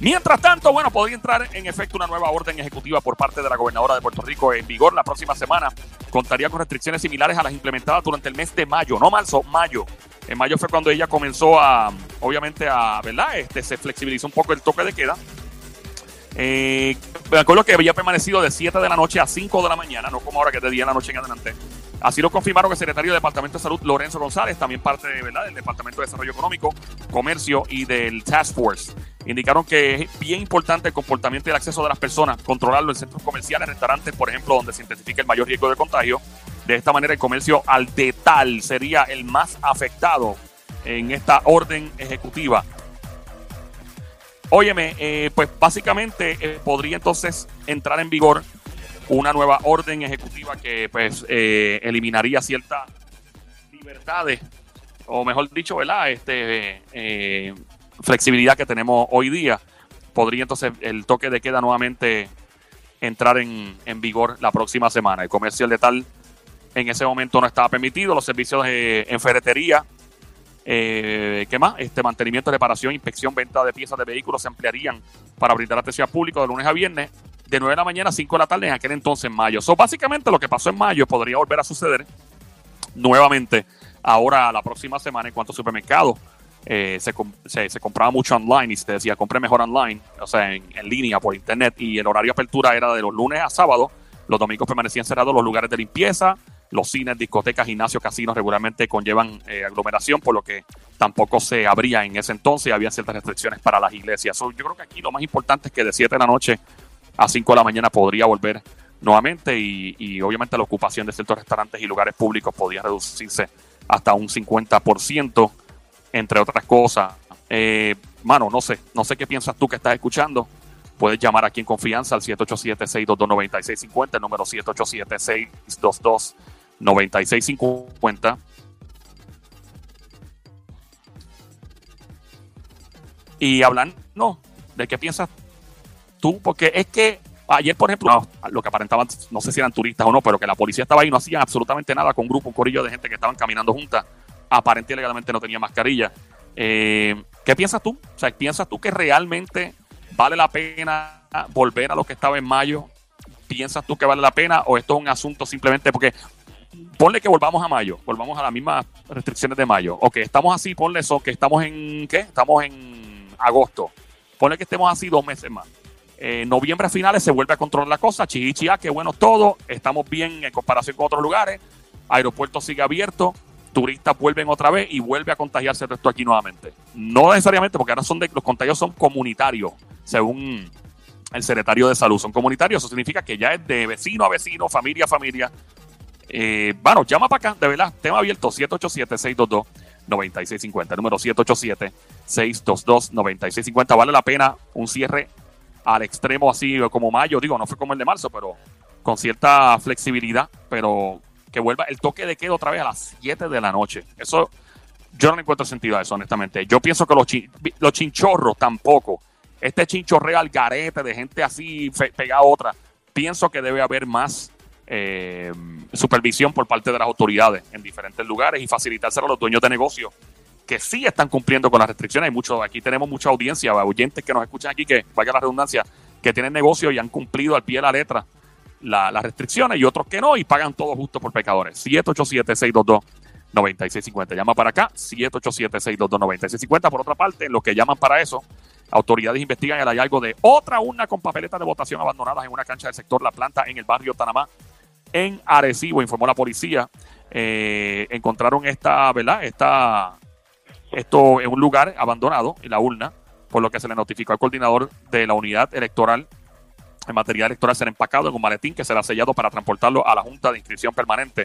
Mientras tanto, bueno, podría entrar en efecto una nueva orden ejecutiva por parte de la gobernadora de Puerto Rico en vigor la próxima semana. Contaría con restricciones similares a las implementadas durante el mes de mayo, no marzo, mayo. En mayo fue cuando ella comenzó a, obviamente, a, ¿verdad? Este, se flexibilizó un poco el toque de queda. Eh, me acuerdo que había permanecido de 7 de la noche a 5 de la mañana, no como ahora que es de día en la noche en adelante. Así lo confirmaron el secretario del Departamento de Salud, Lorenzo González, también parte ¿verdad? del Departamento de Desarrollo Económico, Comercio y del Task Force. Indicaron que es bien importante el comportamiento y el acceso de las personas, controlarlo en centros comerciales, restaurantes, por ejemplo, donde se identifica el mayor riesgo de contagio. De esta manera, el comercio al detal sería el más afectado en esta orden ejecutiva. Óyeme, eh, pues básicamente eh, podría entonces entrar en vigor una nueva orden ejecutiva que pues eh, eliminaría ciertas libertades, o mejor dicho, ¿verdad? Este, flexibilidad que tenemos hoy día. Podría entonces el toque de queda nuevamente entrar en, vigor la próxima semana. El comercio letal en ese momento no estaba permitido. Los servicios de, en ferretería, eh, ¿qué más? Este mantenimiento, reparación, inspección, venta de piezas de vehículos se ampliarían para brindar atención al público de lunes a viernes de 9 de la mañana a 5 de la tarde en aquel entonces en mayo. So, básicamente lo que pasó en mayo podría volver a suceder nuevamente ahora la próxima semana en cuanto a supermercados. Eh, se, compraba mucho online y se decía compre mejor online, o sea, en, línea por internet. Y el horario de apertura era de los lunes a sábado. Los domingos permanecían cerrados los lugares de limpieza, los cines, discotecas, gimnasios, casinos regularmente conllevan eh, aglomeración, por lo que tampoco se abría en ese entonces. Había ciertas restricciones para las iglesias. yo creo que aquí lo más importante es que de 7 de la noche a 5 de la mañana podría volver nuevamente y, obviamente la ocupación de ciertos restaurantes y lugares públicos podría reducirse hasta un 50%, entre otras cosas. Eh, mano, no sé, no sé qué piensas tú que estás escuchando. Puedes llamar aquí en confianza al 787-622-9650, el número 787-622-9650. Y hablando no, de qué piensas tú, porque es que ayer, por ejemplo, lo que aparentaban, no sé si eran turistas o no, pero que la policía estaba ahí y no hacían absolutamente nada con un grupo, un corillo de gente que estaban caminando juntas, aparentemente legalmente no tenía mascarilla. Eh, ¿Qué piensas tú? O sea, ¿piensas tú que realmente vale la pena volver a lo que estaba en mayo? ¿Piensas tú que vale la pena o esto es un asunto simplemente porque ponle que volvamos a mayo, volvamos a las mismas restricciones de mayo. Ok, estamos así, ponle eso, que estamos en, ¿qué? Estamos en agosto. Ponle que estemos así dos meses más en noviembre a finales se vuelve a controlar la cosa. Chichiá, qué bueno todo. Estamos bien en comparación con otros lugares. Aeropuerto sigue abierto. Turistas vuelven otra vez y vuelve a contagiarse esto aquí nuevamente. No necesariamente, porque ahora son de, los contagios son comunitarios, según el secretario de salud. Son comunitarios, eso significa que ya es de vecino a vecino, familia a familia. Eh, bueno, llama para acá, de verdad. Tema abierto, 787-622-9650. Número 787-622-9650. Vale la pena un cierre al extremo así como mayo, digo, no fue como el de marzo, pero con cierta flexibilidad, pero que vuelva el toque de queda otra vez a las 7 de la noche. Eso, yo no encuentro sentido a eso, honestamente. Yo pienso que los, los chinchorros tampoco. Este chinchorreo al garete de gente así pegada a otra, pienso que debe haber más eh, supervisión por parte de las autoridades en diferentes lugares y facilitárselo a los dueños de negocios que sí están cumpliendo con las restricciones. Hay mucho, aquí tenemos mucha audiencia, oyentes que nos escuchan aquí, que vaya la redundancia, que tienen negocio y han cumplido al pie de la letra las restricciones y otros que no y pagan todo justo por pecadores. 787-622-9650. Llama para acá, 787-622-9650. Por otra parte, los que llaman para eso, autoridades investigan el hallazgo de otra urna con papeletas de votación abandonadas en una cancha del sector La Planta en el barrio Tanamá, en Arecibo, informó la policía. Eh, encontraron esta, ¿verdad? Esta esto es un lugar abandonado, en la urna, por lo que se le notificó al coordinador de la unidad electoral. El material electoral será empacado en un maletín que será sellado para transportarlo a la Junta de Inscripción Permanente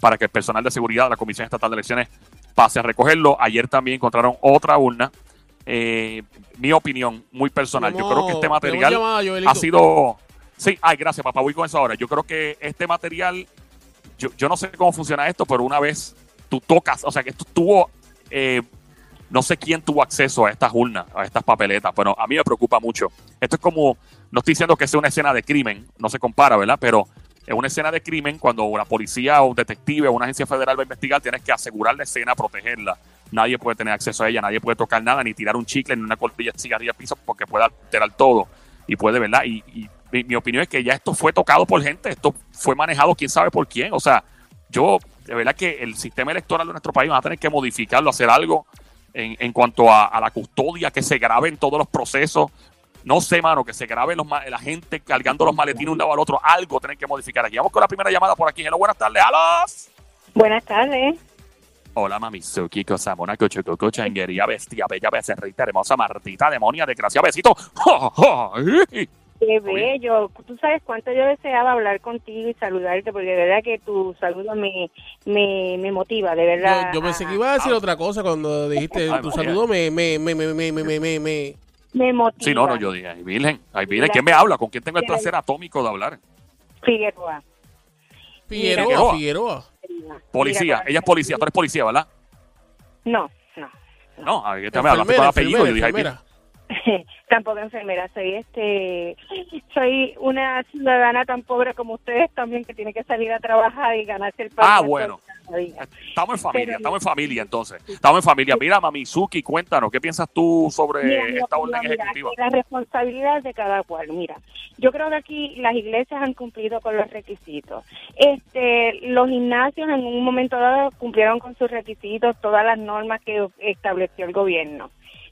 para que el personal de seguridad de la Comisión Estatal de Elecciones pase a recogerlo. Ayer también encontraron otra urna. Eh, mi opinión muy personal. yo creo que este material ha sido... Sí, ay, gracias, papá. Voy con eso ahora. Yo creo que este material, yo, yo no sé cómo funciona esto, pero una vez tú tocas, o sea, que esto estuvo eh, no sé quién tuvo acceso a estas urnas, a estas papeletas, pero a mí me preocupa mucho. Esto es como, no estoy diciendo que sea una escena de crimen, no se compara, ¿verdad? Pero es una escena de crimen cuando una policía o un detective o una agencia federal va a investigar, tienes que asegurar la escena, protegerla. nadie puede tener acceso a ella, nadie puede tocar nada, ni tirar un chicle, ni una cortilla de piso, porque puede alterar todo. Y puede, ¿verdad? Y, y mi, mi opinión es que ya esto fue tocado por gente, esto fue manejado quién sabe por quién. O sea, yo, de verdad que el sistema electoral de nuestro país va a tener que modificarlo, hacer algo en, en cuanto a, a la custodia, que se graben todos los procesos. No sé, mano, que se graben los, la gente cargando los maletines un lado al otro. Algo tienen que modificar aquí. Vamos con la primera llamada por aquí. Hello, buenas tardes. ¡Alos! Buenas tardes. Hola, Mamizuki, cosa mona, cocho, coco, changuería, bestia, bella, becerrita, hermosa, martita, demonia, desgracia, besito. ¡Ja, ja! ¡Ay! Qué bello. Tú sabes cuánto yo deseaba hablar contigo y saludarte, porque de verdad que tu saludo me, me, me motiva, de verdad. Yo, yo pensé que iba a decir ah. otra cosa cuando dijiste tu saludo me, me, me, me, me, me, me, me. me motiva. Sí, no, no, yo dije, ay, Virgen, ay, Virgen, ¿quién me habla? ¿Con quién tengo el placer atómico de hablar? Figueroa. Figueroa, Figueroa. Policía, ella es policía, tú eres policía, ¿verdad? No, no. No, no a ver, me hablaste con apellido, yo dije, ay, Tampoco enfermera, soy este, soy una ciudadana tan pobre como ustedes también que tiene que salir a trabajar y ganarse el pan. Ah, bueno. Estamos en familia, Pero- estamos en familia entonces. Estamos en familia. Mira, Mamizuki, cuéntanos, ¿qué piensas tú sobre Mira, esta orden mira, ejecutiva? La responsabilidad de cada cual. Mira, yo creo que aquí las iglesias han cumplido con los requisitos. Este, los gimnasios en un momento dado cumplieron con sus requisitos, todas las normas que estableció el gobierno.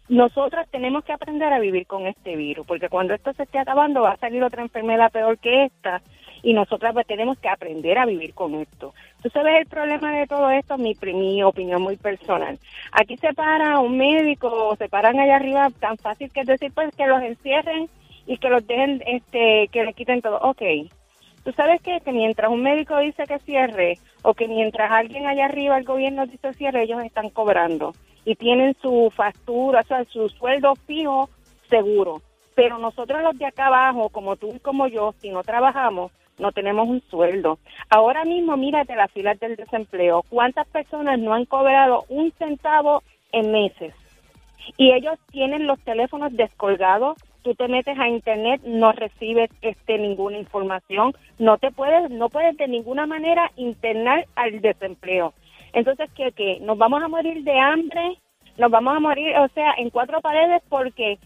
Nosotros tenemos que aprender a vivir con este virus, porque cuando esto se esté acabando va a salir otra enfermedad peor que esta y nosotras pues, tenemos que aprender a vivir con esto. ¿Tú sabes el problema de todo esto? Mi, mi opinión muy personal. Aquí se para un médico o se paran allá arriba tan fácil que es decir pues que los encierren y que los dejen, este, que le quiten todo. Ok, tú sabes qué? que mientras un médico dice que cierre o que mientras alguien allá arriba, el gobierno dice cierre, ellos están cobrando y tienen su factura, o sea, su sueldo fijo seguro. Pero nosotros los de acá abajo, como tú y como yo, si no trabajamos, no tenemos un sueldo. Ahora mismo, mírate las filas del desempleo. ¿Cuántas personas no han cobrado un centavo en meses? Y ellos tienen los teléfonos descolgados. Tú te metes a internet, no recibes este ninguna información, no te puedes, no puedes de ninguna manera internar al desempleo. Entonces, ¿qué, qué? ¿Nos vamos a morir de hambre? ¿Nos vamos a morir, o sea, en cuatro paredes? Porque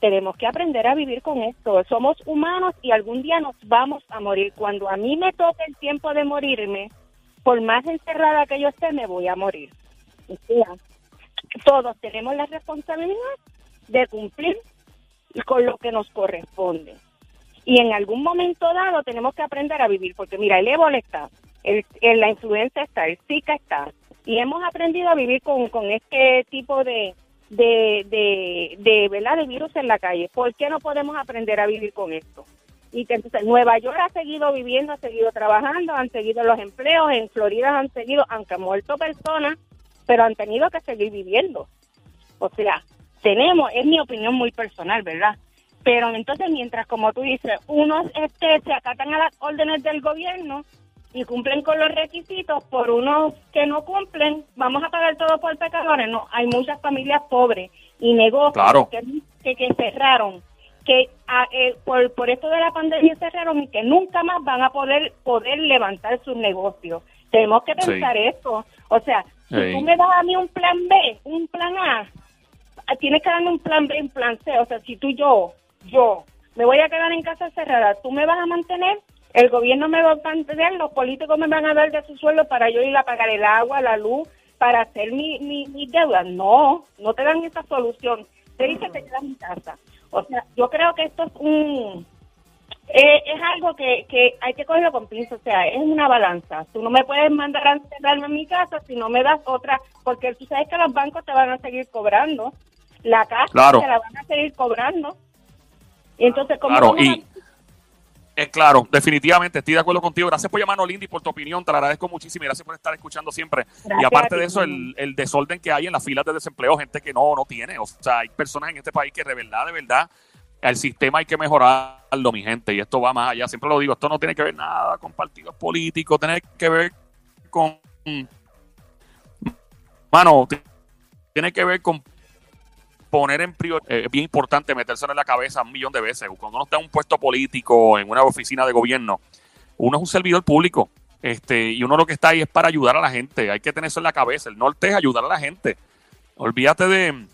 tenemos que aprender a vivir con esto. Somos humanos y algún día nos vamos a morir. Cuando a mí me toque el tiempo de morirme, por más encerrada que yo esté, me voy a morir. Todos tenemos la responsabilidad de cumplir con lo que nos corresponde. Y en algún momento dado tenemos que aprender a vivir, porque mira, el ébola está, el, la influenza está, el Zika está, y hemos aprendido a vivir con, con este tipo de, de, de, de, ¿verdad? de virus en la calle. ¿Por qué no podemos aprender a vivir con esto? Y que entonces Nueva York ha seguido viviendo, ha seguido trabajando, han seguido los empleos, en Florida han seguido, aunque han muerto personas, pero han tenido que seguir viviendo. O sea, tenemos, es mi opinión muy personal, ¿verdad? Pero entonces mientras, como tú dices, unos este, se acatan a las órdenes del gobierno y cumplen con los requisitos, por unos que no cumplen, vamos a pagar todo por pecadores. No, hay muchas familias pobres y negocios Claro. que, que, que cerraron, que ah, eh, por, por esto de la pandemia cerraron y que nunca más van a poder, poder levantar sus negocios. Tenemos que Sí. pensar esto. O sea, si Sí. tú me das a mí un plan B, un plan A, ah, tienes que darme un plan B y un plan C. O sea, si tú yo, yo, me voy a quedar en casa cerrada, ¿tú me vas a mantener? El gobierno me va a mantener, los políticos me van a dar de su sueldo para yo ir a pagar el agua, la luz, para hacer mi, mi, mi deuda. No, no te dan esa solución. Te dice que te quedas en casa. O sea, yo creo que esto es un... eh, es algo que, que hay que cogerlo con pinzas, o sea, es una balanza. Tú no me puedes mandar a encerrarme en mi casa si no me das otra, porque tú sabes que los bancos te van a seguir cobrando, la casa Claro. te la van a seguir cobrando. Y entonces, ¿cómo Claro, y es claro, definitivamente estoy de acuerdo contigo. Gracias por llamarnos, Lindy, por tu opinión. Te lo agradezco muchísimo y gracias por estar escuchando siempre. y aparte ti, de eso, el, el desorden que hay en las filas de desempleo, gente que no, no tiene. O sea, hay personas en este país que de verdad, de verdad, el sistema hay que mejorarlo, mi gente. Y esto va más allá. Siempre lo digo, esto no tiene que ver nada con partidos políticos, tiene que ver con... Mano, tiene que ver con poner en prioridad, es bien importante meterse en la cabeza un millón de veces. Cuando uno está en un puesto político, en una oficina de gobierno, uno es un servidor público. Este, y uno lo que está ahí es para ayudar a la gente. Hay que tener eso en la cabeza. El norte es ayudar a la gente. Olvídate de,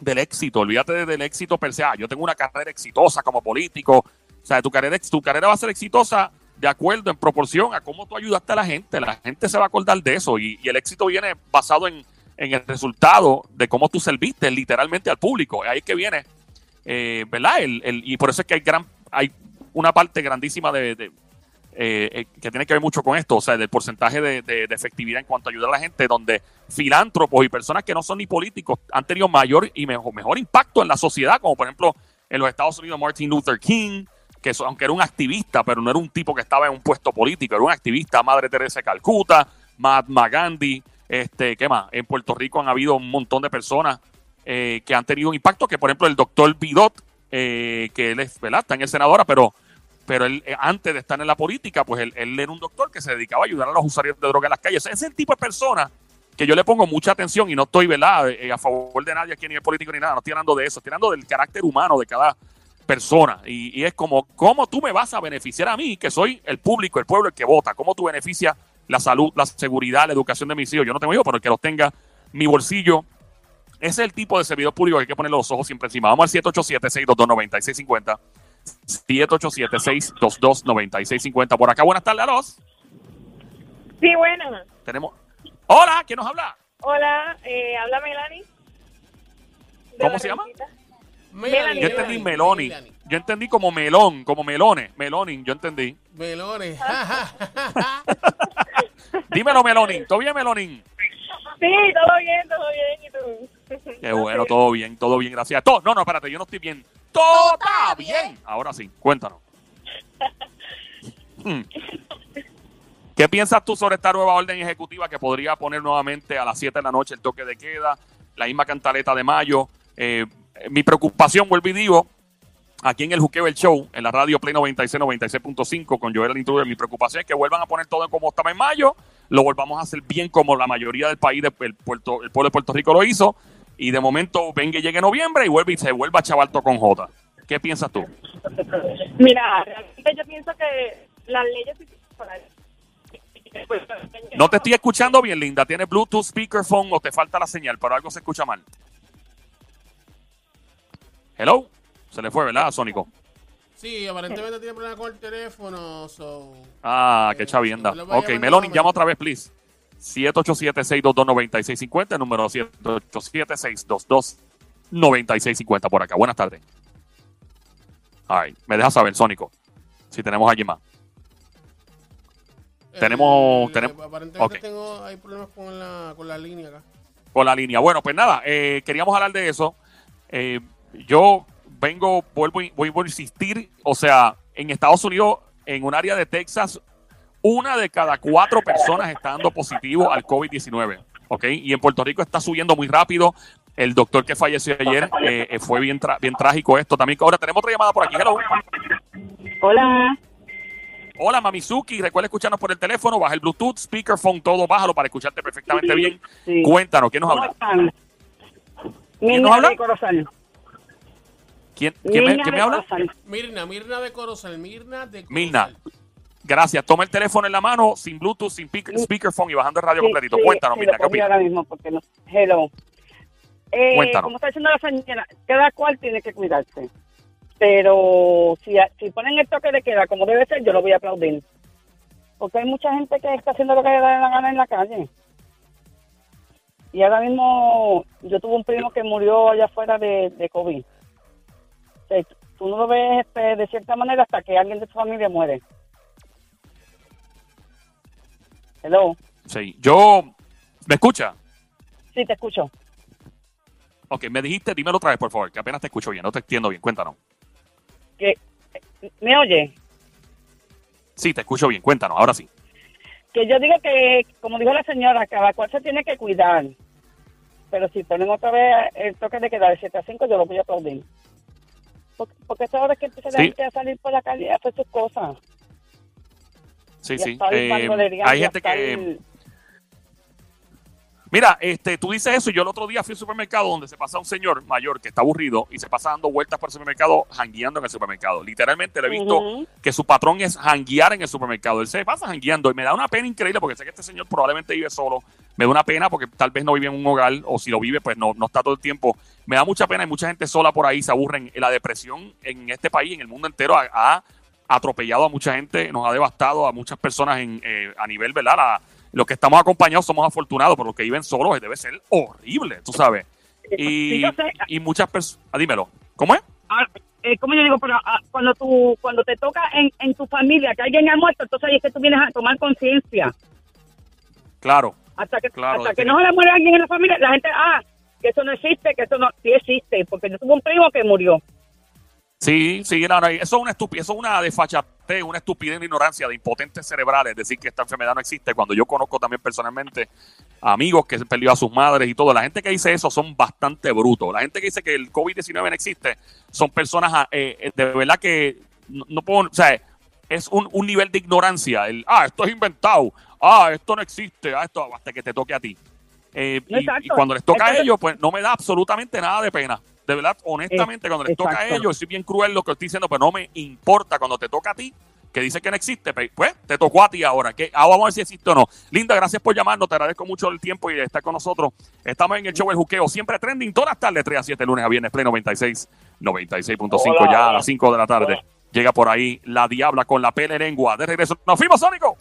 del éxito, olvídate de- del éxito per. Ah, yo tengo una carrera exitosa como político. O sea, tu carrera, tu carrera va a ser exitosa de acuerdo, en proporción a cómo tú ayudaste a la gente. La gente se va a acordar de eso y el éxito viene basado en, en el resultado de cómo tú serviste literalmente al público. Ahí es que viene, eh, ¿verdad? El, el- y por eso es que hay, gran, hay una parte grandísima de, eh, eh, que tiene que ver mucho con esto, o sea, del porcentaje de, de- efectividad en cuanto a ayudar a la gente, donde filántropos y personas que no son ni políticos han tenido mayor y mejor, mejor impacto en la sociedad, como por ejemplo en los Estados Unidos Martin Luther King, que aunque era un activista, pero no era un tipo que estaba en un puesto político, era un activista, Madre Teresa de Calcuta, Mahatma Gandhi, este, ¿qué más? En Puerto Rico han habido un montón de personas eh, que han tenido un impacto, que por ejemplo el doctor Bidot, eh, que él es, ¿verdad? Está en el senadora, pero pero él, eh, antes de estar en la política, pues él, él era un doctor que se dedicaba a ayudar a los usuarios de droga en las calles. Ese es el tipo de persona que yo le pongo mucha atención y no estoy, ¿verdad?, a favor de nadie aquí a nivel político ni nada, no estoy hablando de eso, estoy hablando del carácter humano de cada persona. Y, y es como, ¿cómo tú me vas a beneficiar a mí, que soy el público, el pueblo, el que vota? ¿Cómo tú beneficias la salud, la seguridad, la educación de mis hijos? Yo no tengo hijos, pero el que los tenga, mi bolsillo. Ese es el tipo de servidor público que hay que poner los ojos siempre encima. Vamos al 787-622-9650. 787-622-9650. Por acá, buenas tardes a los. Sí, bueno. Tenemos. Hola, ¿quién nos habla? Hola, eh, habla Melanie. ¿Cómo se llama? Melanie, Yo entendí Melanie, Meloni. Yo entendí como melón, como melones. Melonin, yo entendí. Melones. Dímelo, Melonin. ¿Todo bien, Melonin? Sí, todo bien, todo bien. ¿Y tú? Qué bueno, todo bien, todo bien, gracias. Todo, no, no, espérate, yo no estoy bien. Todo está bien. Ahora sí, cuéntanos. Hmm. ¿Qué piensas tú sobre esta nueva orden ejecutiva que podría poner nuevamente a las 7 de la noche el toque de queda, la misma cantaleta de mayo? Eh, mi preocupación, vuelvo y digo, aquí en el Juqueo el Show, en la radio Play 96, 96.5 con Joel el Intruder, mi preocupación es que vuelvan a poner todo como estaba en mayo, lo volvamos a hacer bien como la mayoría del país, de- el, Puerto, el pueblo de Puerto Rico lo hizo, y de momento venga y llegue noviembre y vuelve y se vuelva todo con J. ¿Qué piensas tú? Mira, realmente yo pienso que las leyes... No te estoy escuchando bien, Linda. ¿Tienes Bluetooth, speakerphone o te falta la señal? Pero algo se escucha mal. Hello. Se le fue, ¿verdad, Sónico? Sí, aparentemente tiene problemas con el teléfono. So. Ah, Eh, qué chavienda. a Ok, nuevamente. llama otra vez, please. 787-622-9650, el número 787-622-9650 por acá. Buenas tardes. Ay, me deja saber, Sónico, si tenemos alguien más. tenemos- El- tenemos- Aparentemente ok. tengo, hay problemas con la, con la línea acá. con la línea. Bueno, pues nada, eh, queríamos hablar de eso. Eh, yo vengo, vuelvo, vuelvo a insistir, o sea, en Estados Unidos, en un área de Texas, una de cada cuatro personas está dando positivo al COVID-19, ¿ok? Y en Puerto Rico está subiendo muy rápido. El doctor que falleció ayer eh, eh, fue bien, tra- bien trágico esto también. Ahora tenemos otra llamada por aquí. Hello. Hola. Hola, Mamizuki. Recuerda escucharnos por el teléfono. Baja el Bluetooth, speakerphone, todo. Bájalo para escucharte perfectamente bien. Sí. Cuéntanos, ¿quién nos ¿Cómo habla? ¿Quién nos habla? Corozal. ¿Quién, quién me, quién habla? Corozal. Mirna, Mirna de Corozal, Mirna de Corozal. Mirna. Gracias. Toma el teléfono en la mano, sin Bluetooth, sin speakerphone y bajando el radio Sí, completito. sí, Cuéntanos, sí, Mirna, ¿qué opinas? ahora mismo porque no. Hello. Eh, Cuéntanos. como está diciendo la señora, cada cual tiene que cuidarse. Pero si, si ponen el toque de queda como debe ser, yo lo voy a aplaudir. Porque hay mucha gente que está haciendo lo que le da la gana en la calle. Y ahora mismo yo tuve un primo que murió allá afuera de, de COVID. Sea, tú no lo ves este, de cierta manera hasta que alguien de tu familia muere. Hello. Sí. Yo. ¿Me escucha? Sí, te escucho. Ok, me dijiste, dímelo otra vez, por favor, que apenas te escucho bien, no te entiendo bien. Cuéntanos. que ¿Me oye? Sí, te escucho bien. Cuéntanos, ahora sí. Que yo digo que, como dijo la señora, cada cual se tiene que cuidar. Pero si ponen otra vez el toque de quedar de 7 a 5, yo lo voy a aplaudir. Porque, porque esta hora que empieza la Sí. gente a salir por la calle a hacer sus cosas. Sí, Y sí. Eh, hay gente que. el- Mira, este, tú dices eso y yo el otro día fui al supermercado donde se pasa un señor mayor que está aburrido y se pasa dando vueltas por el supermercado, jangueando en el supermercado. Literalmente lo he visto que su patrón es janguear en el supermercado. Él se pasa jangueando y me da una pena increíble porque sé que este señor probablemente vive solo, me da una pena porque tal vez no vive en un hogar o si lo vive, pues no, no está todo el tiempo. Me da mucha pena, hay mucha gente sola por ahí, se aburren. La depresión en este país, en el mundo entero, ha, atropellado a mucha gente, nos ha devastado a muchas personas en, eh, a nivel, ¿verdad? La- los que estamos acompañados somos afortunados, pero los que viven solos debe ser horrible, tú sabes. Y, Sí, y muchas personas, dímelo, ¿cómo es? Ah, eh, ¿Cómo yo digo? Pero ah, cuando tú, cuando te toca en, en tu familia que alguien ha muerto, entonces ahí es que tú vienes a tomar conciencia. Claro, Hasta que, Claro, hasta que no se le muere alguien en la familia, la gente, ah, que eso no existe, que eso no, sí existe, porque yo tuve un primo que murió. Sí, sí, no, no, eso es una estupidez, eso es una desfachatez, una estupidez, una ignorancia de impotentes cerebrales, decir que esta enfermedad no existe, cuando yo conozco también personalmente amigos que se perdió a sus madres y todo. La gente que dice eso son bastante brutos. La gente que dice que el COVID-19 no existe son personas ah, eh, eh, de verdad que no, no puedo, o sea, es un, un nivel de ignorancia. El, ah, esto es inventado, ah, esto no existe, ah, esto hasta que te toque a ti. Eh, y- cuando les toca a ellos, pues no me da absolutamente nada de pena. De verdad, honestamente, cuando les toca a ellos, soy bien cruel lo que estoy diciendo, pero no me importa cuando te toca a ti, que dice que no existe, pues te tocó a ti ahora. Que, ah, vamos a ver si existe o no. Linda, gracias por llamarnos, te agradezco mucho el tiempo y de estar con nosotros. Estamos en el show El Juqueo, siempre trending, todas las tardes, 3 a 7, lunes a viernes, play 96, 96.5, Hola, ya a las 5 de la tarde. Hola. Llega por ahí la diabla con la pele lengua. De regreso, nos fuimos, Sónico.